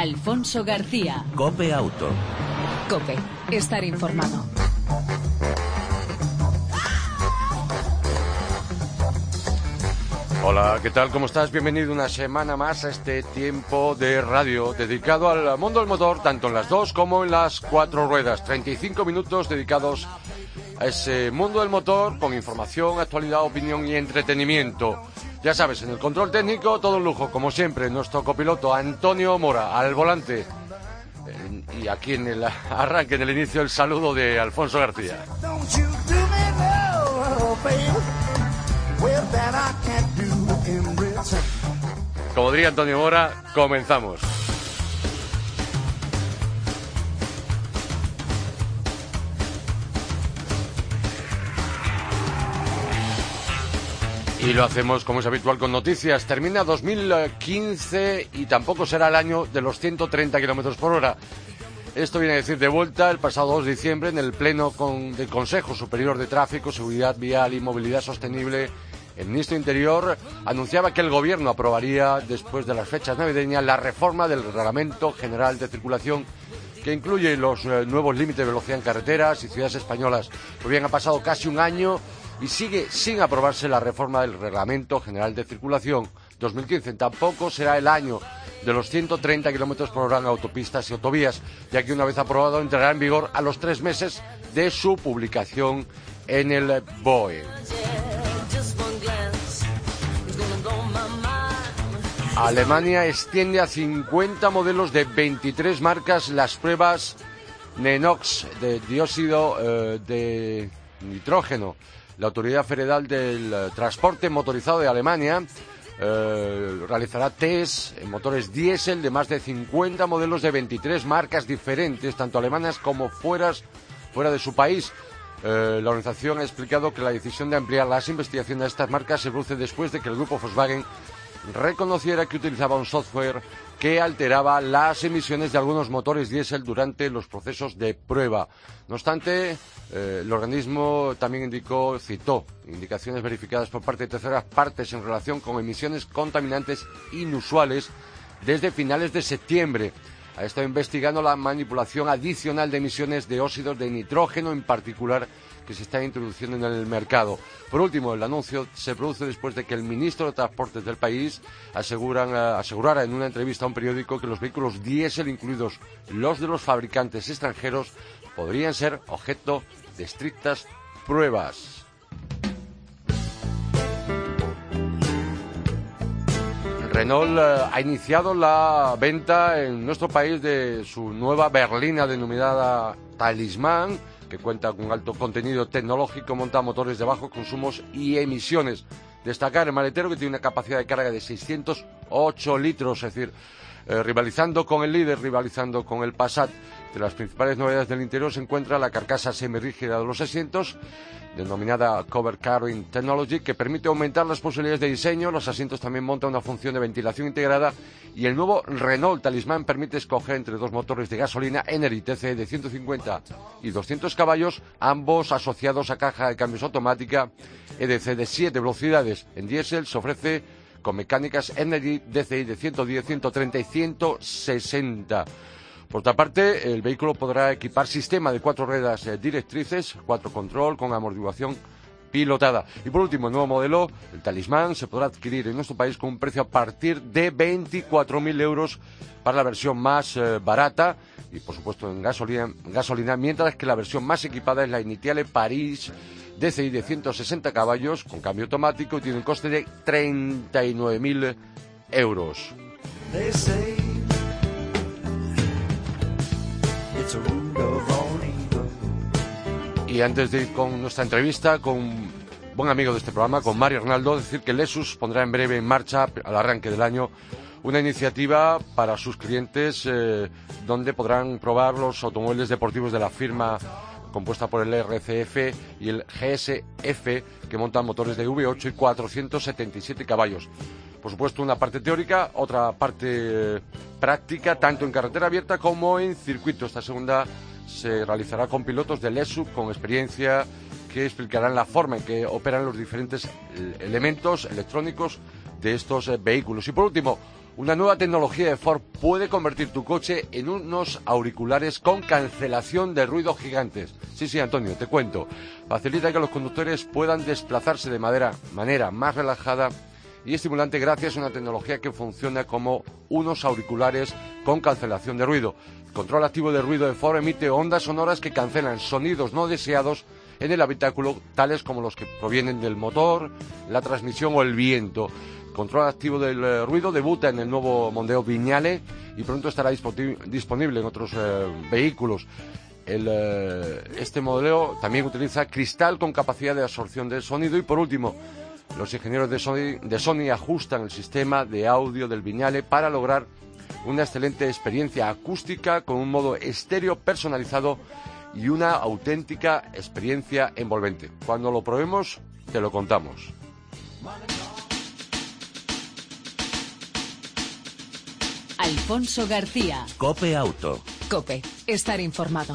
Alfonso García. Cope Auto. Cope, estar informado. Hola, ¿qué tal? ¿Cómo estás? Bienvenido una semana más a este tiempo de radio dedicado al mundo del motor, tanto en las dos como en las cuatro ruedas. 35 minutos dedicados a ese mundo del motor con información, actualidad, opinión y entretenimiento. Ya sabes, en el control técnico todo un lujo, como siempre, nuestro copiloto Antonio Mora al volante. Eh, Y aquí en el arranque, en el inicio, el saludo de Alfonso García. Como diría Antonio Mora, comenzamos. Y lo hacemos como es habitual con noticias. Termina 2015 y tampoco será el año de los 130 kilómetros por hora. Esto viene a decir de vuelta el pasado 2 de diciembre en el Pleno del Consejo Superior de Tráfico, Seguridad Vial y Movilidad Sostenible. El ministro Interior anunciaba que el Gobierno aprobaría, después de las fechas navideñas, la reforma del Reglamento General de Circulación que incluye los eh, nuevos límites de velocidad en carreteras y ciudades españolas. Pues bien, ha pasado casi un año y sigue sin aprobarse la reforma del Reglamento General de Circulación 2015. Tampoco será el año de los 130 kilómetros por hora en autopistas y autovías, ya que una vez aprobado entrará en vigor a los tres meses de su publicación en el BOE. Alemania extiende a 50 modelos de 23 marcas las pruebas NENOx de dióxido eh, de nitrógeno. La Autoridad Federal del eh, Transporte Motorizado de Alemania eh, realizará test en motores diésel de más de 50 modelos de 23 marcas diferentes, tanto alemanas como fuera de su país. Eh, la organización ha explicado que la decisión de ampliar las investigaciones de estas marcas se produce después de que el grupo Volkswagen reconociera que utilizaba un software que alteraba las emisiones de algunos motores diésel durante los procesos de prueba. No obstante, eh, el organismo también indicó, citó, indicaciones verificadas por parte de terceras partes en relación con emisiones contaminantes inusuales desde finales de septiembre. Ha estado investigando la manipulación adicional de emisiones de óxidos de nitrógeno en particular que se está introduciendo en el mercado. Por último, el anuncio se produce después de que el ministro de Transportes del país aseguran, eh, asegurara en una entrevista a un periódico que los vehículos diésel, incluidos los de los fabricantes extranjeros, podrían ser objeto de estrictas pruebas. Renault eh, ha iniciado la venta en nuestro país de su nueva berlina denominada Talismán, que cuenta con alto contenido tecnológico, monta motores de bajos consumos y emisiones. Destacar el maletero que tiene una capacidad de carga de 608 litros, es decir, eh, rivalizando con el líder, rivalizando con el Passat. De las principales novedades del interior se encuentra la carcasa semirrígida de los asientos, denominada Cover Carrying Technology, que permite aumentar las posibilidades de diseño. Los asientos también montan una función de ventilación integrada y el nuevo Renault Talisman permite escoger entre dos motores de gasolina Energy TC de 150 y 200 caballos, ambos asociados a caja de cambios automática EDC de 7 velocidades. En diésel se ofrece con mecánicas Energy DCI de 110, 130 y 160. Por otra parte, el vehículo podrá equipar sistema de cuatro ruedas eh, directrices, cuatro control con amortiguación pilotada. Y por último, el nuevo modelo, el Talismán, se podrá adquirir en nuestro país con un precio a partir de 24.000 euros para la versión más eh, barata y, por supuesto, en gasolina, gasolina, mientras que la versión más equipada es la Initiale París DCI de 160 caballos con cambio automático y tiene un coste de 39.000 euros. Y antes de ir con nuestra entrevista con un buen amigo de este programa, con Mario Arnaldo, decir que Lexus pondrá en breve en marcha, al arranque del año, una iniciativa para sus clientes eh, donde podrán probar los automóviles deportivos de la firma compuesta por el RCF y el GSF, que montan motores de V8 y 477 caballos. Por supuesto, una parte teórica, otra parte práctica, tanto en carretera abierta como en circuito. Esta segunda se realizará con pilotos de LESU con experiencia que explicarán la forma en que operan los diferentes eh, elementos electrónicos de estos eh, vehículos. Y por último, Una nueva tecnología de Ford puede convertir tu coche en unos auriculares con cancelación de ruido gigantes. Sí, sí, Antonio, te cuento. Facilita que los conductores puedan desplazarse de manera más relajada y estimulante gracias a una tecnología que funciona como unos auriculares con cancelación de ruido. El control activo de ruido de Ford emite ondas sonoras que cancelan sonidos no deseados en el habitáculo, tales como los que provienen del motor, la transmisión o el viento. Control activo del eh, ruido debuta en el nuevo Mondeo Viñale y pronto estará disponible en otros eh, vehículos. Eh, este modelo también utiliza cristal con capacidad de absorción del sonido y por último los ingenieros de Sony, de Sony ajustan el sistema de audio del Viñale para lograr una excelente experiencia acústica con un modo estéreo personalizado y una auténtica experiencia envolvente. Cuando lo probemos, te lo contamos. Alfonso García. Cope Auto. Cope, estar informado.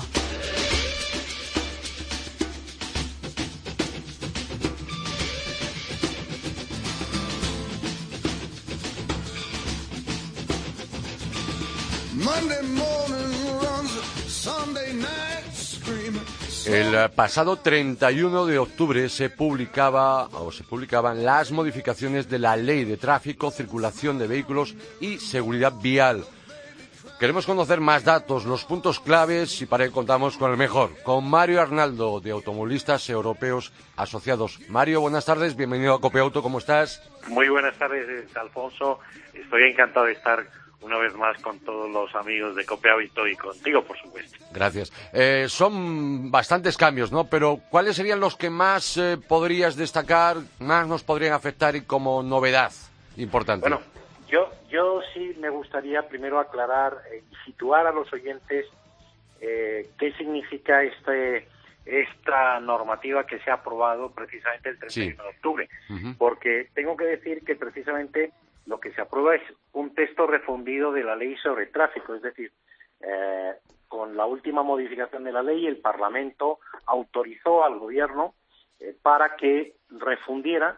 El pasado 31 de octubre se publicaba o se publicaban las modificaciones de la Ley de Tráfico, Circulación de Vehículos y Seguridad Vial. Queremos conocer más datos, los puntos claves y para ello contamos con el mejor, con Mario Arnaldo de Automovilistas Europeos Asociados. Mario, buenas tardes, bienvenido a Copiauto, ¿cómo estás? Muy buenas tardes, Alfonso. Estoy encantado de estar una vez más con todos los amigos de Copiauto y contigo, por supuesto. Gracias. Eh, son bastantes cambios, ¿no? Pero ¿cuáles serían los que más eh, podrías destacar, más nos podrían afectar y como novedad importante? Bueno, yo, yo sí me gustaría primero aclarar y situar a los oyentes eh, qué significa este esta normativa que se ha aprobado precisamente el 31 de octubre, porque tengo que decir que precisamente lo que se aprueba es un texto refundido de la ley sobre tráfico, es decir, eh, con la última modificación de la ley el Parlamento autorizó al Gobierno eh, para que refundiera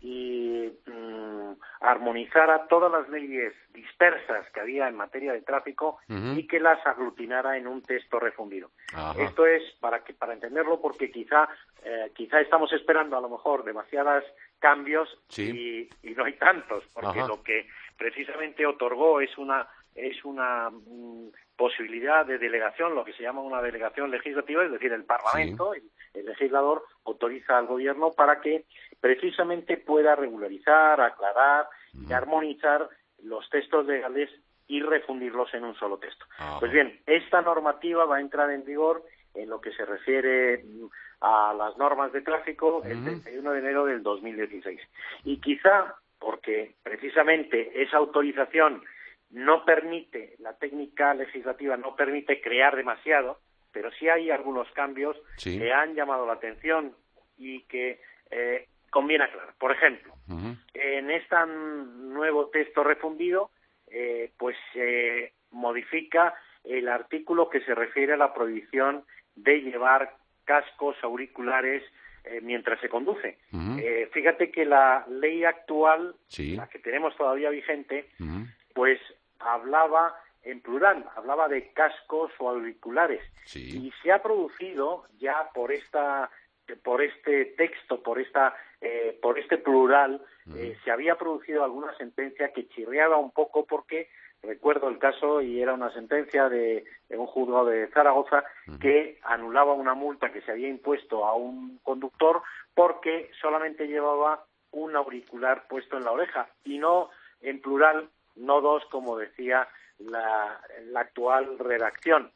y mm, armonizara todas las leyes dispersas que había en materia de tráfico y que las aglutinara en un texto refundido. Esto es para que para entenderlo porque quizá eh, quizá estamos esperando a lo mejor demasiados cambios y, no hay tantos porque lo que precisamente otorgó es una es una mm, posibilidad de delegación, lo que se llama una delegación legislativa, es decir, el Parlamento, el, legislador, autoriza al Gobierno para que precisamente pueda regularizar, aclarar y armonizar los textos legales y refundirlos en un solo texto. Pues bien, esta normativa va a entrar en vigor en lo que se refiere mm, a las normas de tráfico el 31 de enero del 2016. Y quizá porque precisamente esa autorización no permite, la técnica legislativa no permite crear demasiado, pero sí hay algunos cambios que han llamado la atención y que eh, conviene aclarar. Por ejemplo, en este nuevo texto refundido, eh, pues se modifica el artículo que se refiere a la prohibición de llevar cascos auriculares eh, mientras se conduce. fíjate que la ley actual, la que tenemos todavía vigente, pues hablaba en plural, hablaba de cascos o auriculares. Y se ha producido ya por esta por este texto, por esta eh, por este plural, eh, se había producido alguna sentencia que chirriaba un poco porque recuerdo el caso y era una sentencia de, un juzgado de Zaragoza que anulaba una multa que se había impuesto a un conductor porque solamente llevaba un auricular puesto en la oreja. Y no en plural no dos, como decía la, actual redacción.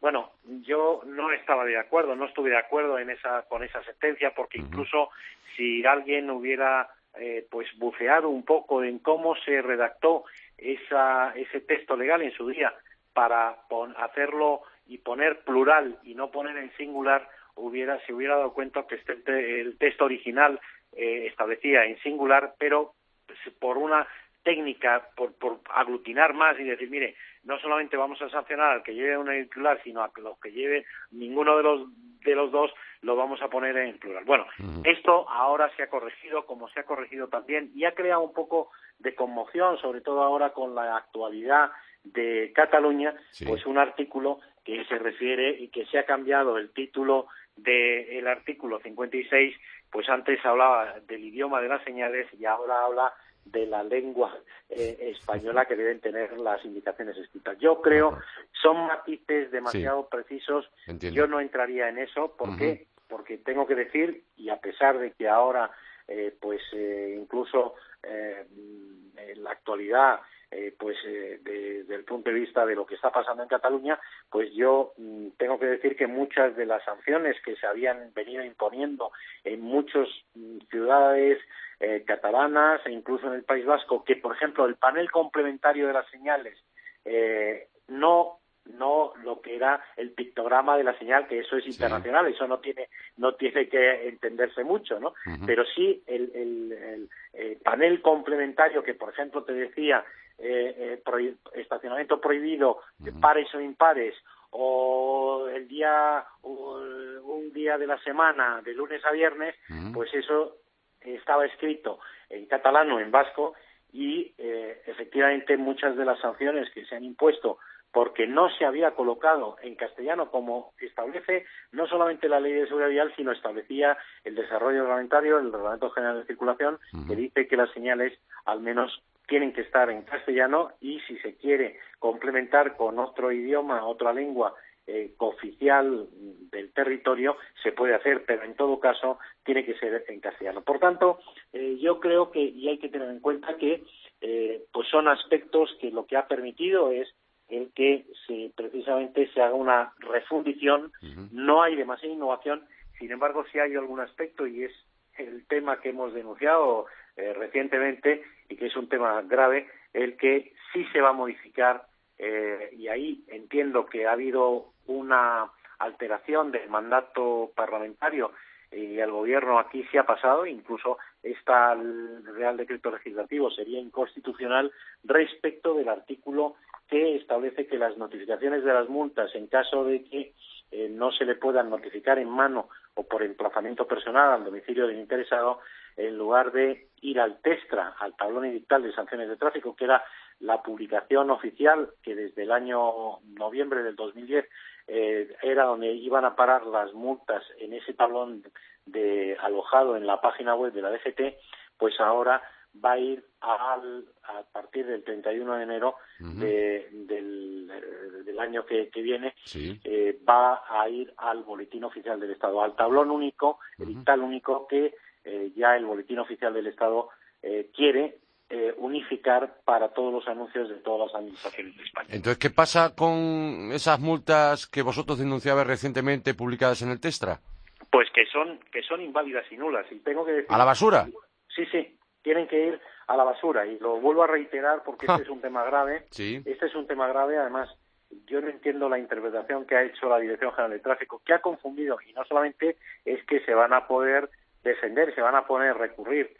Bueno, yo no estaba de acuerdo, no estuve de acuerdo en esa, con esa sentencia, porque incluso si alguien hubiera eh, pues buceado un poco en cómo se redactó esa, ese texto legal en su día para hacerlo y poner plural y no poner en singular, hubiera, se hubiera dado cuenta que este, el texto original eh, establecía en singular, pero pues, por una técnica por, por aglutinar más y decir, mire, no solamente vamos a sancionar al que lleve un auricular, sino a los que lleve ninguno de los de los dos lo vamos a poner en plural. Bueno, esto ahora se ha corregido, como se ha corregido también, y ha creado un poco de conmoción, sobre todo ahora con la actualidad de Cataluña, pues un artículo que se refiere y que se ha cambiado el título del artículo 56, pues antes hablaba del idioma de las señales y ahora habla de la lengua eh, española que deben tener las indicaciones escritas. Yo creo son matices demasiado precisos. Yo no entraría en eso. ¿Por qué? Porque tengo que decir, y a pesar de que ahora, eh, pues eh, incluso en la actualidad eh, pues eh, desde el punto de vista de lo que está pasando en Cataluña, pues yo mm, tengo que decir que muchas de las sanciones que se habían venido imponiendo en muchas mm, ciudades eh, catalanas e incluso en el País Vasco, que por ejemplo el panel complementario de las señales no no lo que era el pictograma de la señal, que eso es internacional, eso no tiene, no tiene que entenderse mucho, ¿no? Pero sí el, el, el, panel complementario que, por ejemplo, te decía eh, eh estacionamiento prohibido de pares o impares o el día un día de la semana de lunes a viernes pues eso estaba escrito en catalán o en vasco y eh, efectivamente muchas de las sanciones que se han impuesto porque no se había colocado en castellano como establece no solamente la ley de seguridad vial, sino establecía el desarrollo reglamentario, el reglamento general de circulación, que dice que las señales al menos tienen que estar en castellano y si se quiere complementar con otro idioma, otra lengua eh, cooficial del territorio, se puede hacer, pero en todo caso tiene que ser en castellano. Por tanto, eh, yo creo que, y hay que tener en cuenta que eh, pues son aspectos que lo que ha permitido es el que se, precisamente se haga una refundición, no hay demasiada innovación, sin embargo sí hay algún aspecto y es el tema que hemos denunciado eh, recientemente y que es un tema grave, el que sí se va a modificar eh, y ahí entiendo que ha habido una alteración del mandato parlamentario y el gobierno aquí se ha pasado, incluso este Real Decreto Legislativo sería inconstitucional respecto del artículo que establece que las notificaciones de las multas, en caso de que eh, no se le puedan notificar en mano o por emplazamiento personal al domicilio del interesado, en lugar de ir al TESTRA, al tablón edital de sanciones de tráfico, que era la publicación oficial que desde el año noviembre del 2010 eh, era donde iban a parar las multas en ese tablón de alojado en la página web de la DGT, pues ahora va a ir a partir del 31 de enero del, año que, viene, eh, va a ir al boletín oficial del Estado, al tablón único, el dictal único que eh, ya el boletín oficial del Estado eh, quiere unificar para todos los anuncios de todas las administraciones de España. Entonces, ¿qué pasa con esas multas que vosotros denunciabais recientemente publicadas en el Testra? Pues que son que son inválidas y nulas. Y tengo que decir, ¿A la basura? Sí, sí tienen que ir a la basura. Y lo vuelvo a reiterar porque este es un tema grave. Este es un tema grave, además, yo no entiendo la interpretación que ha hecho la Dirección General de Tráfico, que ha confundido, y no solamente es que se van a poder defender, se van a poner recurrir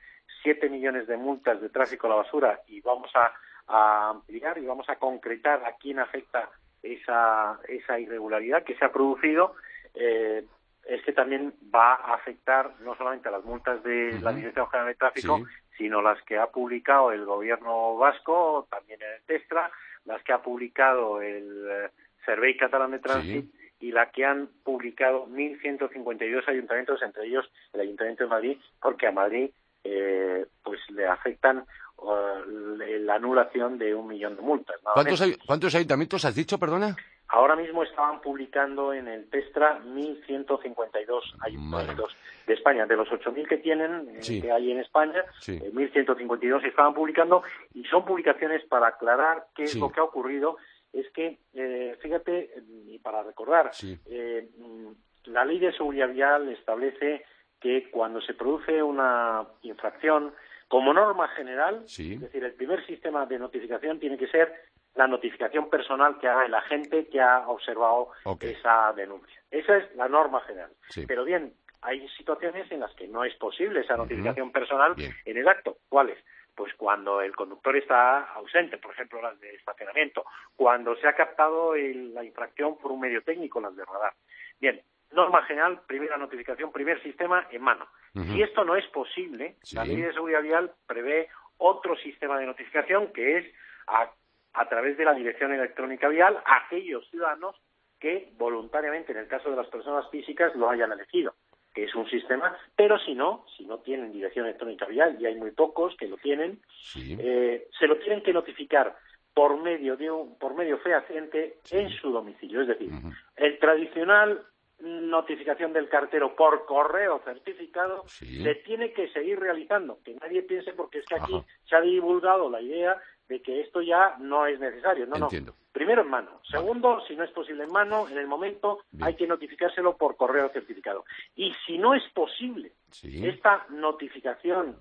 siete millones de multas de tráfico a la basura y vamos a, ampliar y vamos a concretar a quién afecta esa, esa irregularidad que se ha producido. Eh, es que también va a afectar no solamente a las multas de la Dirección General de Tráfico, sino las que ha publicado el gobierno vasco, también en el TESTRA, las que ha publicado el eh, Servei Catalán de Tránsito y la que han publicado 1.152 ayuntamientos, entre ellos el Ayuntamiento de Madrid, porque a Madrid eh, pues le afectan uh, la anulación de un millón de multas. ¿Cuántos, ¿Cuántos ayuntamientos has dicho, perdona? Ahora mismo estaban publicando en el Testra 1.152 ayuntamientos de España. De los 8.000 que tienen, eh, que hay en España, 1.152 eh, estaban publicando y son publicaciones para aclarar qué es lo que ha ocurrido. Es que, eh, fíjate, y para recordar, mm, la ley de seguridad vial establece que cuando se produce una infracción, como norma general, es decir, el primer sistema de notificación tiene que ser la notificación personal que haga el agente que ha observado esa denuncia. Esa es la norma general. Pero bien, hay situaciones en las que no es posible esa notificación personal en el acto. ¿Cuáles? pues cuando el conductor está ausente, por ejemplo las de estacionamiento, cuando se ha captado el- la infracción por un medio técnico, las de radar. Bien, norma general, primera notificación, primer sistema en mano. Si esto no es posible, Sí. la ley de seguridad vial prevé otro sistema de notificación que es a, a través de la dirección electrónica vial a aquellos ciudadanos que voluntariamente, en el caso de las personas físicas, lo hayan elegido que es un sistema, pero si no, si no tienen dirección electrónica vial, y hay muy pocos que lo tienen, Sí. eh, se lo tienen que notificar por medio de un, por medio fehaciente en su domicilio. Es decir, el tradicional notificación del cartero por correo certificado Sí. se tiene que seguir realizando. Que nadie piense porque es que aquí Ajá. se ha divulgado la idea de que esto ya no es necesario. No, Entiendo. no. Primero en mano. Segundo, si no es posible en mano, en el momento Bien. hay que notificárselo por correo certificado. Y si no es posible Sí. esta notificación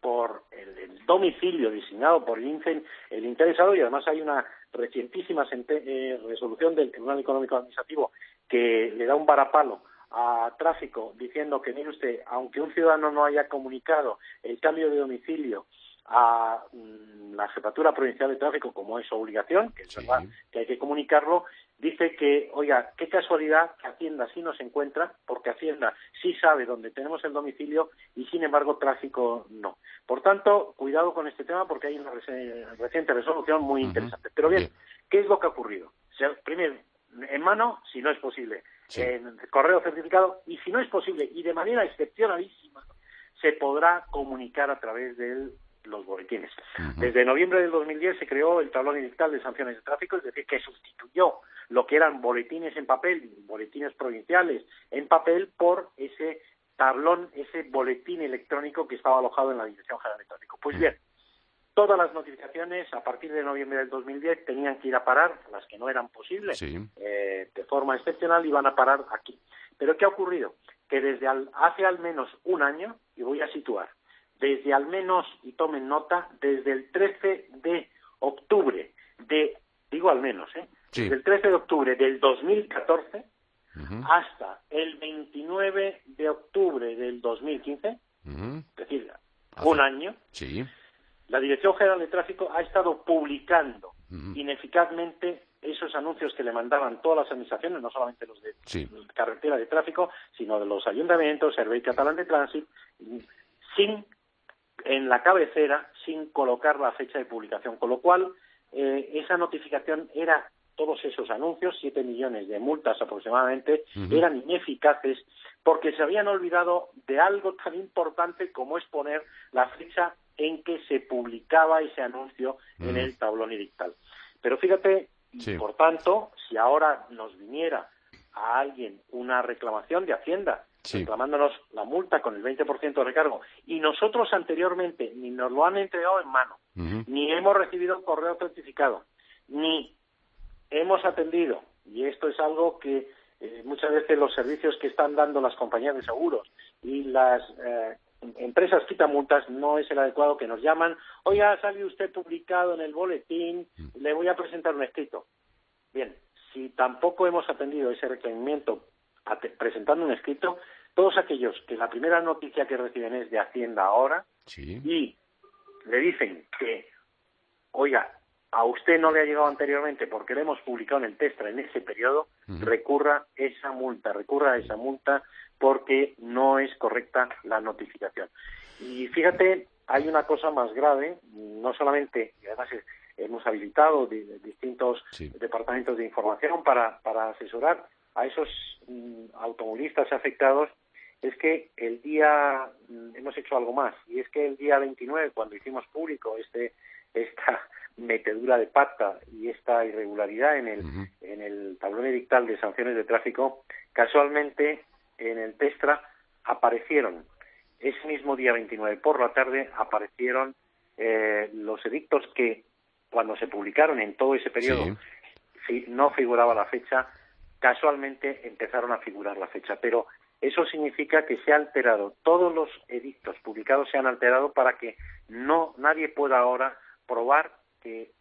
por el, el domicilio designado por el, INCEN, el interesado, y además hay una recientísima eh, resolución del Tribunal Económico Administrativo que le da un varapalo a tráfico diciendo que, mire usted, aunque un ciudadano no haya comunicado el cambio de domicilio a mm, la Jefatura Provincial de Tráfico como es su obligación, que es Sí. verdad que hay que comunicarlo, dice que, oiga, qué casualidad que Hacienda sí nos encuentra, porque Hacienda sí sabe dónde tenemos el domicilio y sin embargo tráfico no. Por tanto, cuidado con este tema porque hay una reciente resolución muy interesante. Pero bien, Bien. ¿qué es lo que ha ocurrido? Se- primero, en mano, si no es posible, Sí. en correo certificado, y si no es posible, y de manera excepcionalísima, se podrá comunicar a través de los boletines. Ujú. Desde noviembre del 2010 se creó el tablón edital de sanciones de tráfico, es decir, que sustituyó lo que eran boletines en papel, boletines provinciales en papel, por ese tablón, ese boletín electrónico que estaba alojado en la Dirección General de Tráfico. Pues bien, todas las notificaciones a partir de noviembre del 2010 tenían que ir a parar, las que no eran posibles, Sí. eh, de forma excepcional, iban a parar aquí. Pero ¿qué ha ocurrido? Que desde al- hace al menos un año, y voy a situar, desde al menos, y tomen nota, desde el 13 de octubre de, digo al menos, ¿eh? Sí. desde el 13 de octubre del 2014 Ujú. hasta el 29 de octubre del 2015, Ujú. es decir, Hace- un año, Sí. La Dirección General de Tráfico ha estado publicando ineficazmente esos anuncios que le mandaban todas las administraciones, no solamente los de Sí. carretera de tráfico, sino de los ayuntamientos, Servei Catalán de Tránsito, sin en la cabecera, sin colocar la fecha de publicación, con lo cual eh, esa notificación era todos esos anuncios, siete millones de multas aproximadamente, eran ineficaces porque se habían olvidado de algo tan importante como es poner la fecha en que se publicaba ese anuncio en Mm. el tablón edictal. Pero fíjate, y Sí. por tanto, si ahora nos viniera a alguien una reclamación de Hacienda Sí. reclamándonos la multa con el 20% de recargo y nosotros anteriormente ni nos lo han entregado en mano, ni hemos recibido el correo certificado, ni hemos atendido, y esto es algo que eh, muchas veces los servicios que están dando las compañías de seguros y las eh, empresas multas no es el adecuado que nos llaman, oiga, ha salido usted publicado en el boletín, le voy a presentar un escrito. Bien, si tampoco hemos atendido ese requerimiento presentando un escrito, todos aquellos que la primera noticia que reciben es de Hacienda ahora Sí. y le dicen que, oiga, a usted no le ha llegado anteriormente porque lo hemos publicado en el Testra en ese periodo, Ujú. recurra esa multa, recurra a esa multa porque no es correcta la notificación. Y fíjate, hay una cosa más grave, no solamente, y además es- hemos habilitado di- distintos Sí. departamentos de información para, para asesorar a esos mm, automovilistas afectados, es que el día, mm, hemos hecho algo más, y es que el día 29, cuando hicimos público este esta metedura de pata y esta irregularidad en el, en el tablón edictal de sanciones de tráfico, casualmente en el Testra aparecieron, ese mismo día 29 por la tarde, aparecieron eh, los edictos que cuando se publicaron en todo ese periodo Sí. fi- no figuraba la fecha, casualmente empezaron a figurar la fecha, pero eso significa que se ha alterado, todos los edictos publicados se han alterado para que no nadie pueda ahora probar que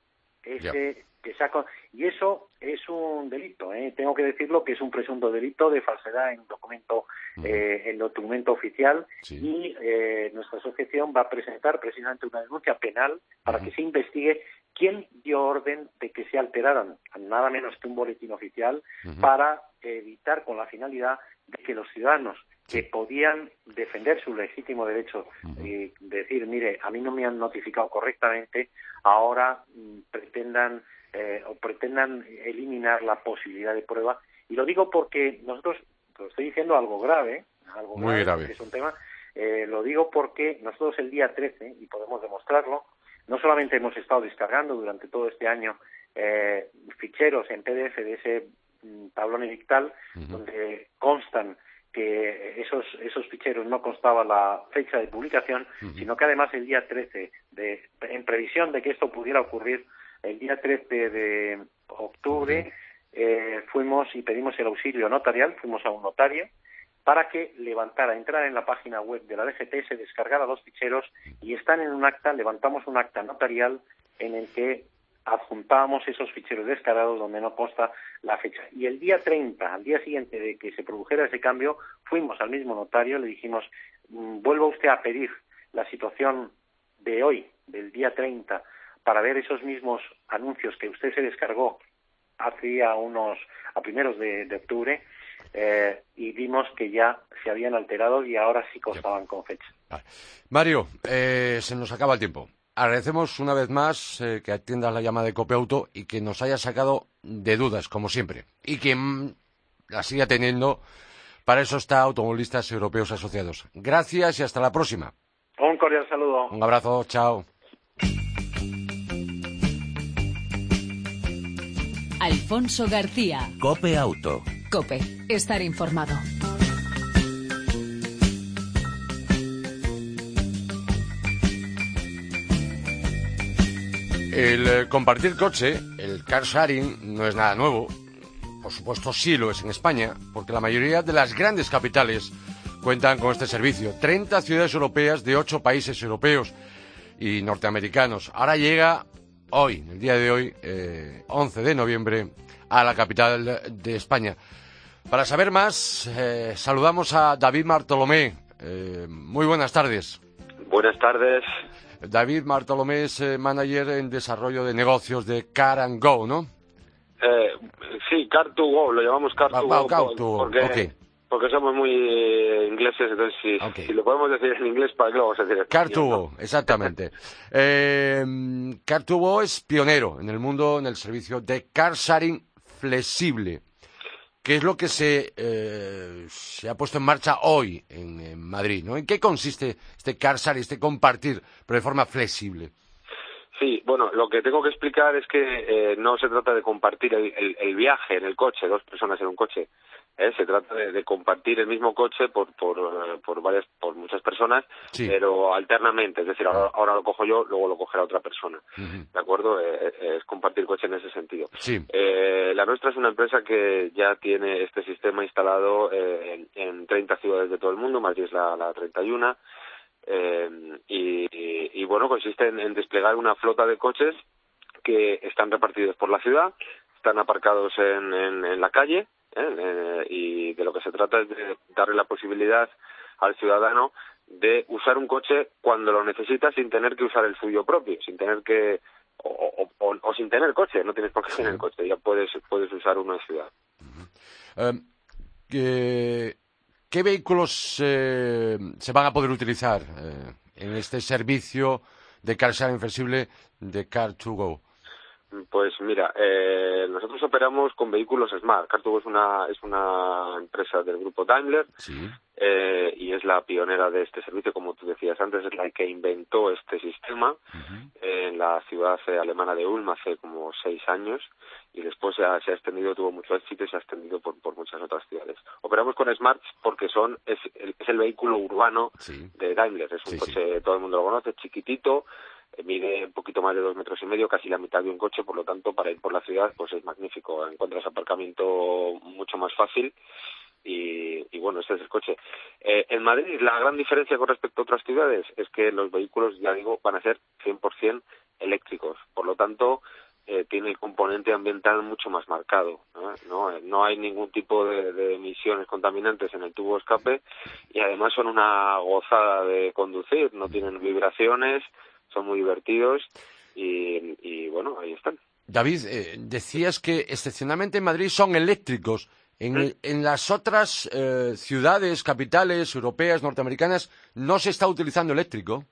ese que que sea con- y eso es un delito ¿eh? tengo que decirlo que es un presunto delito de falsedad en documento eh, en documento oficial Sí. y eh, nuestra asociación va a presentar precisamente una denuncia penal para que se investigue quién dio orden de que se alteraran nada menos que un boletín oficial para evitar con la finalidad de que los ciudadanos que podían defender su legítimo derecho y decir, mire, a mí no me han notificado correctamente, ahora mm, pretendan eh, o pretendan eliminar la posibilidad de prueba. Y lo digo porque nosotros, lo estoy diciendo algo grave, algo Muy grave. porque es un tema, eh, lo digo porque nosotros el día 13, y podemos demostrarlo, no solamente hemos estado descargando durante todo este año eh, ficheros en PDF de ese mm, tablón edictal donde constan que esos esos ficheros no constaba la fecha de publicación, sino que además el día 13, de, en previsión de que esto pudiera ocurrir, el día 13 de octubre eh, fuimos y pedimos el auxilio notarial, fuimos a un notario para que levantara, entrara en la página web de la DGT, se descargara los ficheros y están en un acta, levantamos un acta notarial en el que adjuntábamos esos ficheros descargados donde no consta la fecha. Y el día 30, al día siguiente de que se produjera ese cambio, fuimos al mismo notario, le dijimos, "Mm, vuelva usted a pedir la situación de hoy, del día 30, para ver esos mismos anuncios que usted se descargó hacía unos, a primeros de, de octubre, eh, y vimos que ya se habían alterado y ahora sí constaban con fecha. Mario, eh, se nos acaba el tiempo. Agradecemos una vez más eh, que atiendas la llamada de Copeauto y que nos haya sacado de dudas, como siempre. Y que mm, la siga teniendo. Para eso está Automovilistas Europeos Asociados. Gracias y hasta la próxima. Un cordial saludo. Un abrazo, chao. Alfonso García. Cope Auto. Cope. Estar informado. El eh, compartir coche, el car sharing, no es nada nuevo. Por supuesto, sí lo es en España, porque la mayoría de las grandes capitales cuentan con este servicio. 30 ciudades europeas de 8 países europeos y norteamericanos. Ahora llega hoy, el día de hoy, eh, 11 de noviembre, a la capital de España. Para saber más, eh, saludamos a David Martolomé. Eh, muy buenas tardes. Buenas tardes. David Martolomé es eh, manager en desarrollo de negocios de Car and Go, ¿no? Eh, sí, Car2Go, lo llamamos Va- Car2Go va, por- Car2Go, porque, somos muy eh, ingleses, entonces si, lo podemos decir en inglés, ¿para qué lo vamos a decir en español, Car2Go, exactamente. eh, Car2Go es pionero en el mundo en el servicio de car sharing flexible, que es lo que se, eh, se ha puesto en marcha hoy en, Madrid, ¿no? ¿En qué consiste este car sharing, este compartir, pero de forma flexible? Sí, bueno, lo que tengo que explicar es que eh, no se trata de compartir el, el- el viaje en el coche, dos personas en un coche. ¿Eh? Se trata de, de compartir el mismo coche por, por, eh, por varias, por muchas personas, Sí. pero alternamente. Es decir, ahora, ahora lo cojo yo, luego lo cogerá otra persona. ¿De acuerdo? Eh, eh, es compartir coche en ese sentido. Sí. Eh, la nuestra es una empresa que ya tiene este sistema instalado eh, en, en 30 ciudades de todo el mundo, Madrid es la, la 31. Eh, y, y- y, bueno, consiste en, en desplegar una flota de coches que están repartidos por la ciudad, están aparcados en, en, en la calle ¿eh? Y de lo que se trata es de darle la posibilidad al ciudadano de usar un coche cuando lo necesita sin tener que usar el suyo propio, sin tener que o, o- o- o sin tener coche, no tienes por qué tener coche, ya puedes puedes usar uno en ciudad. Eh, ¿qué, qué vehículos eh, se van a poder utilizar eh, en este servicio de car sharing flexible de Car2Go? Pues mira, eh, nosotros operamos con vehículos Smart. Cartugo es una es una empresa del grupo Daimler Sí. eh, y es la pionera de este servicio, como tú decías antes, es la que inventó este sistema en la ciudad eh, alemana de Ulm hace como seis años y después se ha, se ha extendido, tuvo mucho éxito y se ha extendido por, por muchas otras ciudades. Operamos con Smart porque son es el, es el vehículo urbano Sí. de Daimler. Es un Sí, coche, todo el mundo lo conoce, chiquitito, mide un poquito más de dos metros y medio, casi la mitad de un coche, por lo tanto, para ir por la ciudad, pues es magnífico. Encuentras aparcamiento mucho más fácil y, bueno, este es el coche. Eh, en Madrid, la gran diferencia con respecto a otras ciudades es que los vehículos, ya digo, van a ser 100% eléctricos. Por lo tanto, eh, tiene el componente ambiental mucho más marcado. ¿no? No, hay ningún tipo de, de, emisiones contaminantes en el tubo escape y además son una gozada de conducir, no tienen vibraciones, son muy divertidos y, y bueno, ahí están. David, eh, decías que excepcionalmente en Madrid son eléctricos. En, en las otras eh, ciudades, capitales europeas, norteamericanas, no se está utilizando eléctrico.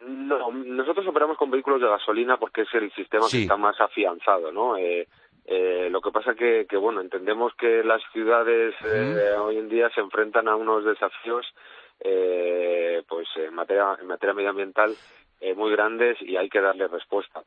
No, nosotros operamos con vehículos de gasolina porque es el sistema que está más afianzado, ¿no? Eh, eh, lo que pasa que, que, bueno, entendemos que las ciudades eh, hoy en día se enfrentan a unos desafíos, eh, pues en materia, en materia medioambiental eh, muy grandes y hay que darle respuesta.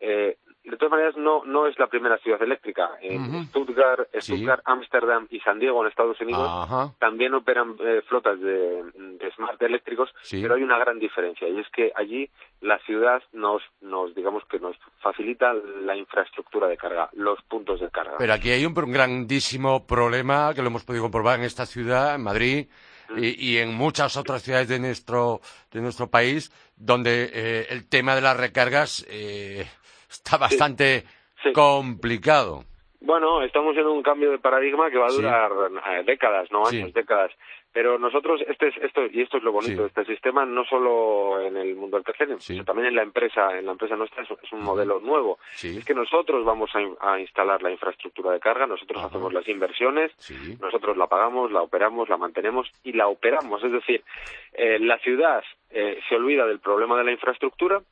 Eh, de todas maneras, no, no es la primera ciudad eléctrica. En Stuttgart, Stuttgart Ámsterdam y San Diego, en Estados Unidos, también operan eh, flotas de, de, smart eléctricos, pero hay una gran diferencia y es que allí la ciudad nos, nos, digamos que nos facilita la infraestructura de carga, los puntos de carga. Pero aquí hay un, un grandísimo problema que lo hemos podido comprobar en esta ciudad, en Madrid, y, y, en muchas otras ciudades de nuestro, de nuestro país, donde eh, el tema de las recargas eh, está bastante sí. complicado. Bueno, estamos en un cambio de paradigma que va a durar sí. décadas, no años, décadas. Pero nosotros, este es, esto, y esto es lo bonito de este sistema, no solo en el mundo del tercer, sino también en la empresa, en la empresa nuestra es, es un modelo nuevo. Es que nosotros vamos a, a, instalar la infraestructura de carga, nosotros hacemos las inversiones, nosotros la pagamos, la operamos, la mantenemos y la operamos. Es decir, eh, la ciudad eh, se olvida del problema de la infraestructura.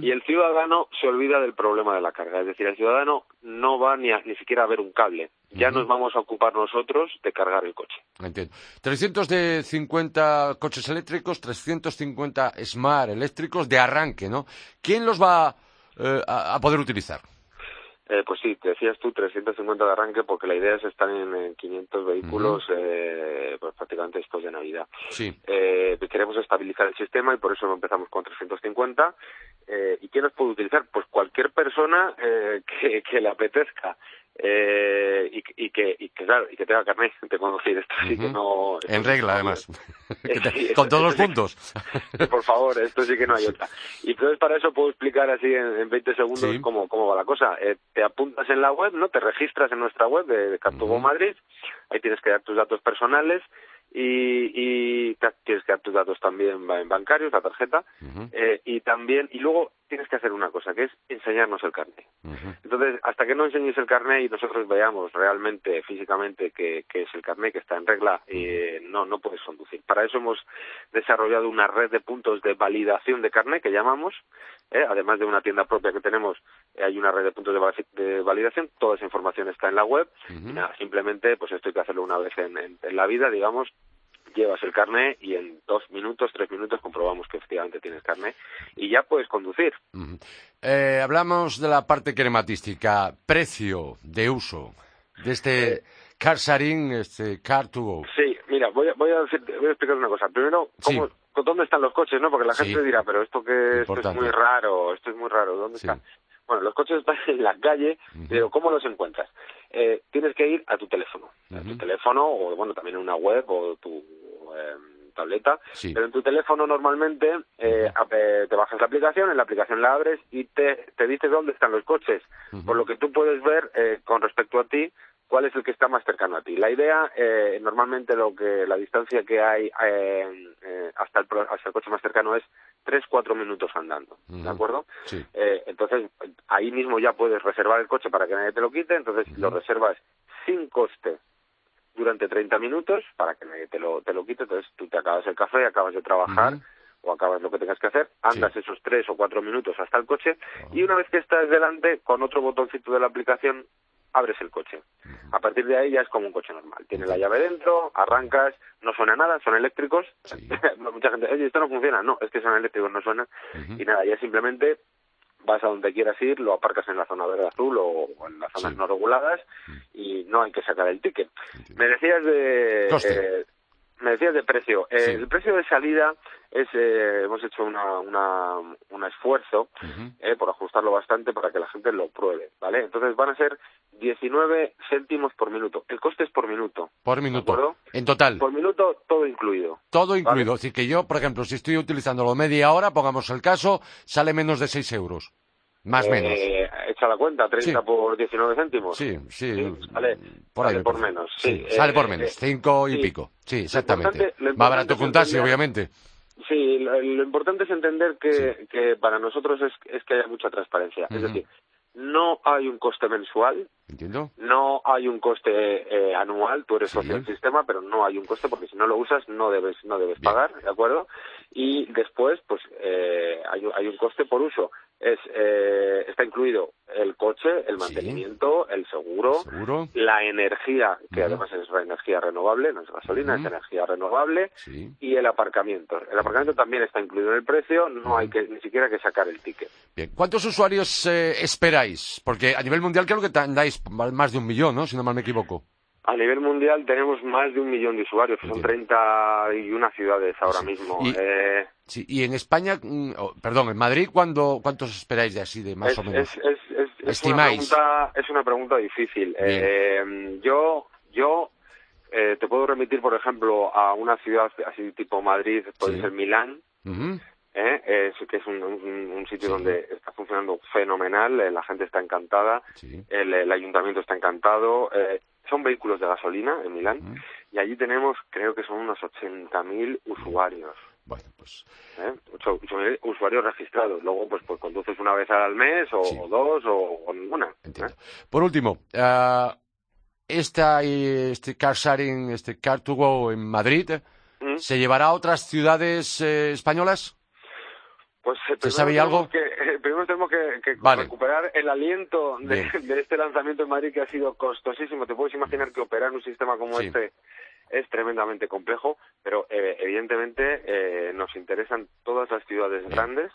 Y el ciudadano se olvida del problema de la carga. Es decir, el ciudadano no va ni, a, ni siquiera a ver un cable. Ya uh -huh. nos vamos a ocupar nosotros de cargar el coche. Entiendo. 350 coches eléctricos, 350 Smart eléctricos de arranque, ¿no? ¿Quién los va eh, a, a poder utilizar? Eh, pues sí, te decías tú 350 de arranque porque la idea es estar en, en 500 vehículos uh -huh. eh, pues prácticamente después de Navidad. Sí. Eh, queremos estabilizar el sistema y por eso empezamos con 350. Eh, ¿Y quién los puede utilizar? Pues cualquier persona eh, que, que le apetezca eh, y, y, que, y que claro y que tenga carnet de conducir esto sí uh -huh. que no en regla no, además. con todos los puntos. Por favor esto sí que no hay otra. Y entonces para eso puedo explicar así en, en 20 segundos sí. cómo, cómo va la cosa. Eh, te apuntas en la web no te registras en nuestra web de, de Cartubo uh -huh. Madrid. Ahí tienes que dar tus datos personales y, y tienes que dar tus datos también bancarios, la tarjeta, uh -huh. eh, y también, y luego tienes que hacer una cosa, que es enseñarnos el carnet. Uh -huh. Entonces, hasta que no enseñes el carnet y nosotros veamos realmente, físicamente, que, que es el carnet, que está en regla, eh, no, no puedes conducir. Para eso hemos desarrollado una red de puntos de validación de carnet, que llamamos, eh, además de una tienda propia que tenemos, eh, hay una red de puntos de, de, validación, toda esa información está en la web, uh -huh. y nada, simplemente, pues esto hay que hacerlo una vez en, en, en la vida, digamos, llevas el carnet y en dos minutos, tres minutos comprobamos que efectivamente tienes carnet y ya puedes conducir. Uh -huh. eh, hablamos de la parte crematística, precio de uso de este eh, car sharing, este car to go. Sí, mira, voy a, voy a, decir, voy a explicar una cosa. Primero, ¿cómo, sí. ¿Dónde están los coches? no Porque la gente dirá, pero esto que esto es muy raro, esto es muy raro, ¿dónde sí. están? Bueno, los coches están en la calle, uh -huh. pero ¿cómo los encuentras? Eh, tienes que ir a tu teléfono, uh -huh. a tu teléfono o bueno también en una web o tu eh, tableta, sí. pero en tu teléfono normalmente eh, te bajas la aplicación, en la aplicación la abres y te, te dice dónde están los coches, por lo que tú puedes ver eh, con respecto a ti cuál es el que está más cercano a ti. La idea, eh, normalmente lo que la distancia que hay eh, eh, hasta, el, hasta el coche más cercano es 3-4 minutos andando, uh -huh. ¿de acuerdo? Sí. Eh, entonces, ahí mismo ya puedes reservar el coche para que nadie te lo quite, entonces uh -huh. lo reservas sin coste durante 30 minutos para que nadie te lo, te lo quite, entonces tú te acabas el café, acabas de trabajar, uh -huh o acabas lo que tengas que hacer, andas sí. esos tres o cuatro minutos hasta el coche y una vez que estás delante, con otro botoncito de la aplicación, abres el coche. A partir de ahí ya es como un coche normal. Tiene la llave dentro, arrancas, no suena nada, son eléctricos. Sí. Mucha gente, oye, esto no funciona. No, es que son eléctricos, no suena. Uh -huh. Y nada, ya simplemente vas a donde quieras ir, lo aparcas en la zona verde azul o, en las zonas sí. no reguladas y no hay que sacar el ticket. Me decías de... Eh, me decías de precio. Eh, El precio de salida es eh, hemos hecho una, una, un esfuerzo uh -huh. eh, por ajustarlo bastante para que la gente lo pruebe, ¿vale? Entonces van a ser 19 céntimos por minuto. El coste es por minuto. Por minuto. En total. Por minuto todo incluido. Todo incluido. ¿vale? Es decir, que yo, por ejemplo, si estoy utilizándolo media hora, pongamos el caso, sale menos de 6 euros. Más o menos. Eh, echa la cuenta, 30 Sí. por 19 céntimos. Sí, sí. Sí, sale- por sale menos, Sí, sí. sale Eh, por menos. eh, Cinco y pico. Sí, exactamente. Más barato que un taxi, obviamente. Sí, lo, lo importante es entender que, que para nosotros es, es que haya mucha transparencia. Es decir, no hay un coste mensual, ¿Entiendo? no hay un coste eh, anual, tú eres Sí. socio del sistema, pero no hay un coste porque si no lo usas no debes no debes Bien. pagar, ¿de acuerdo? Y después, pues eh, hay, un- hay un coste por uso. Es eh, está incluido el coche, el Sí. mantenimiento, el seguro, ¿Seguro? la energía, que además es energía renovable, no es gasolina, es energía renovable, Sí. y el aparcamiento. El aparcamiento también está incluido en el precio, no hay que ni siquiera que sacar el ticket. Bien. ¿Cuántos usuarios eh, esperáis? Porque a nivel mundial creo que andáis más de un millón, ¿no? Si no mal me equivoco. A nivel mundial tenemos más de un millón de usuarios, que son Entiendo. 31 ciudades ahora Sí. mismo. Y- Eh, Sí. Y en España, mm, perdón, en Madrid, ¿cuándo, ¿cuántos esperáis de así, de más es, o menos? es- es- es- es una Estimáis. pregunta, es una pregunta difícil. Eh, yo yo eh, te puedo remitir, por ejemplo, a una ciudad así tipo Madrid, puede Sí. ser Milán. ¿eh? es, que es un, un- un sitio Sí. donde está funcionando fenomenal, eh, la gente está encantada, Sí. el, el ayuntamiento está encantado. eh, son vehículos de gasolina en Milán y allí tenemos, creo que son unos 80.000 usuarios. Bueno, pues ¿eh? Mil usuarios registrados. Luego, pues, pues conduces una vez al mes o, Sí. dos o, o ninguna. ¿eh? entiendo. Por último, ah, esta, eh, este car sharing, este car to go en Madrid, ¿Mm? ¿se llevará a otras ciudades eh, españolas? Pues eh, tenemos algo? Que, eh, primero tenemos que, que Vale. recuperar el aliento de este lanzamiento en Madrid que ha sido costosísimo. Te puedes imaginar que operar un sistema como Sí. este es tremendamente complejo, pero eh, evidentemente eh, nos interesan todas las ciudades grandes.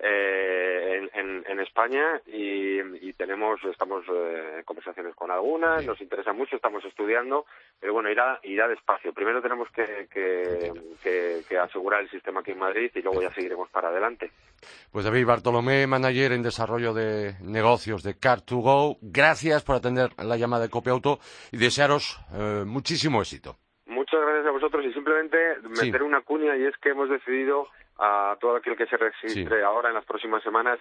Eh, en, en- en España y, y tenemos estamos eh, en conversaciones con algunas, nos interesa mucho, estamos estudiando, pero bueno, irá, irá despacio. Primero tenemos que, que, Entiendo. que- que asegurar el sistema aquí en Madrid y luego ya seguiremos para adelante. Pues David Bartolomé, manager en desarrollo de negocios de Car2Go, gracias por atender la llamada de Copia Auto y desearos eh, muchísimo éxito. Muchas gracias a vosotros y simplemente Sí. meter una cuña y es que hemos decidido a todo aquel que se registre Sí. ahora en las próximas semanas.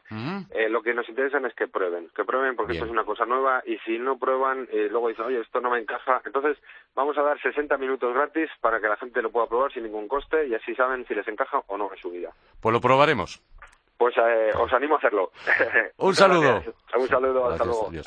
Eh, lo que nos interesa es que prueben, que prueben porque Bien. esto es una cosa nueva y si no prueban, eh, luego dicen, oye, esto no me encaja. Entonces, vamos a dar 60 minutos gratis para que la gente lo pueda probar sin ningún coste y así saben si les encaja o no en su vida. Pues lo probaremos. Pues eh, os animo a hacerlo. Un saludo. Un saludo, hasta luego. adiós.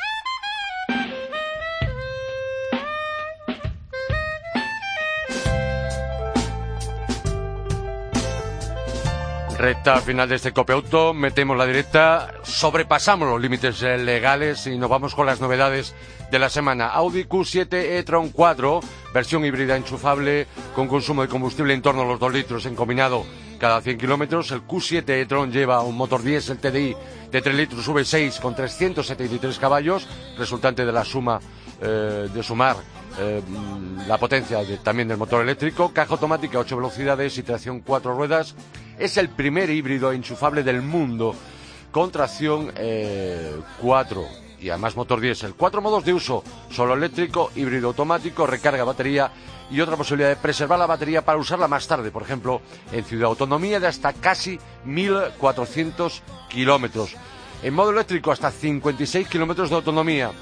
Recta final de este Copiauto, metemos la directa, sobrepasamos los límites legales y nos vamos con las novedades de la semana. Audi Q7 e-tron 4, versión híbrida enchufable con consumo de combustible en torno a los 2 litros en combinado cada 100 kilómetros. El Q7 e-tron lleva un motor diésel TDI de 3 litros V6 con 373 caballos, resultante de la suma eh, de sumar eh, la potencia también del motor eléctrico, caja automática 8 velocidades y tracción 4 ruedas. Es el primer híbrido enchufable del mundo con tracción eh, 4 y además motor diésel. Cuatro modos de uso, solo eléctrico, híbrido automático, recarga batería y otra posibilidad de preservar la batería para usarla más tarde, por ejemplo, en ciudad. Autonomía de hasta casi 1.400 kilómetros. En modo eléctrico hasta 56 kilómetros de autonomía.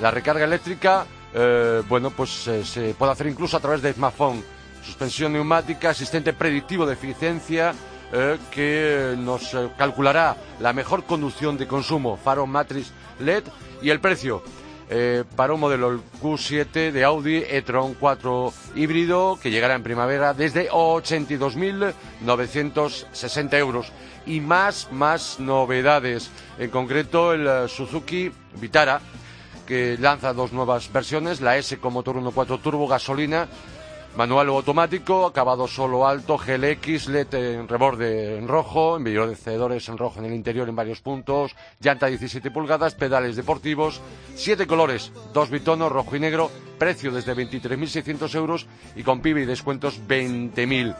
La recarga eléctrica, eh, bueno, pues eh, se puede hacer incluso a través de smartphone. Suspensión neumática, asistente predictivo de eficiencia eh, que nos eh, calculará la mejor conducción de consumo, faro matriz LED y el precio. eh, para un modelo el Q7 de Audi e-tron 4 híbrido que llegará en primavera desde 82.960 euros y más más novedades en concreto el eh, Suzuki Vitara que lanza dos nuevas versiones, la S con motor 1.4 turbo gasolina, manual o automático, acabado solo alto, GLX, LED en reborde en rojo, embellecedores en rojo en el interior en varios puntos, llanta 17 pulgadas, pedales deportivos, siete colores, dos bitonos, rojo y negro, precio desde 23.600 euros y con PIB y descuentos 20.000.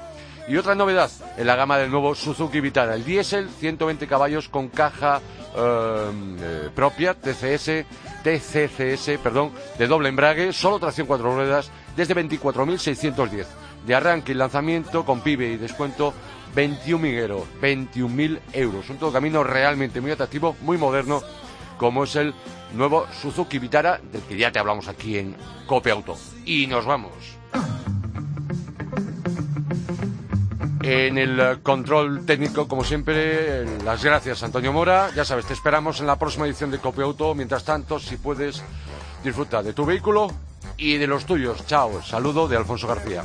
Y otra novedad en la gama del nuevo Suzuki Vitara, el diésel, 120 caballos con caja eh, eh, propia, TCS, TCCS, perdón, de doble embrague, solo tracción cuatro ruedas, desde 24.610. De arranque y lanzamiento con PIB y descuento 21.000 euros. 21.000 euros. Un todo camino realmente muy atractivo, muy moderno, como es el nuevo Suzuki Vitara, del que ya te hablamos aquí en Cope Auto. Y nos vamos. En el eh, control técnico, como siempre, las gracias Antonio Mora. Ya sabes, te esperamos en la próxima edición de Copia Auto. Mientras tanto, si puedes, disfruta de tu vehículo y de los tuyos. Chao. Saludo de Alfonso García.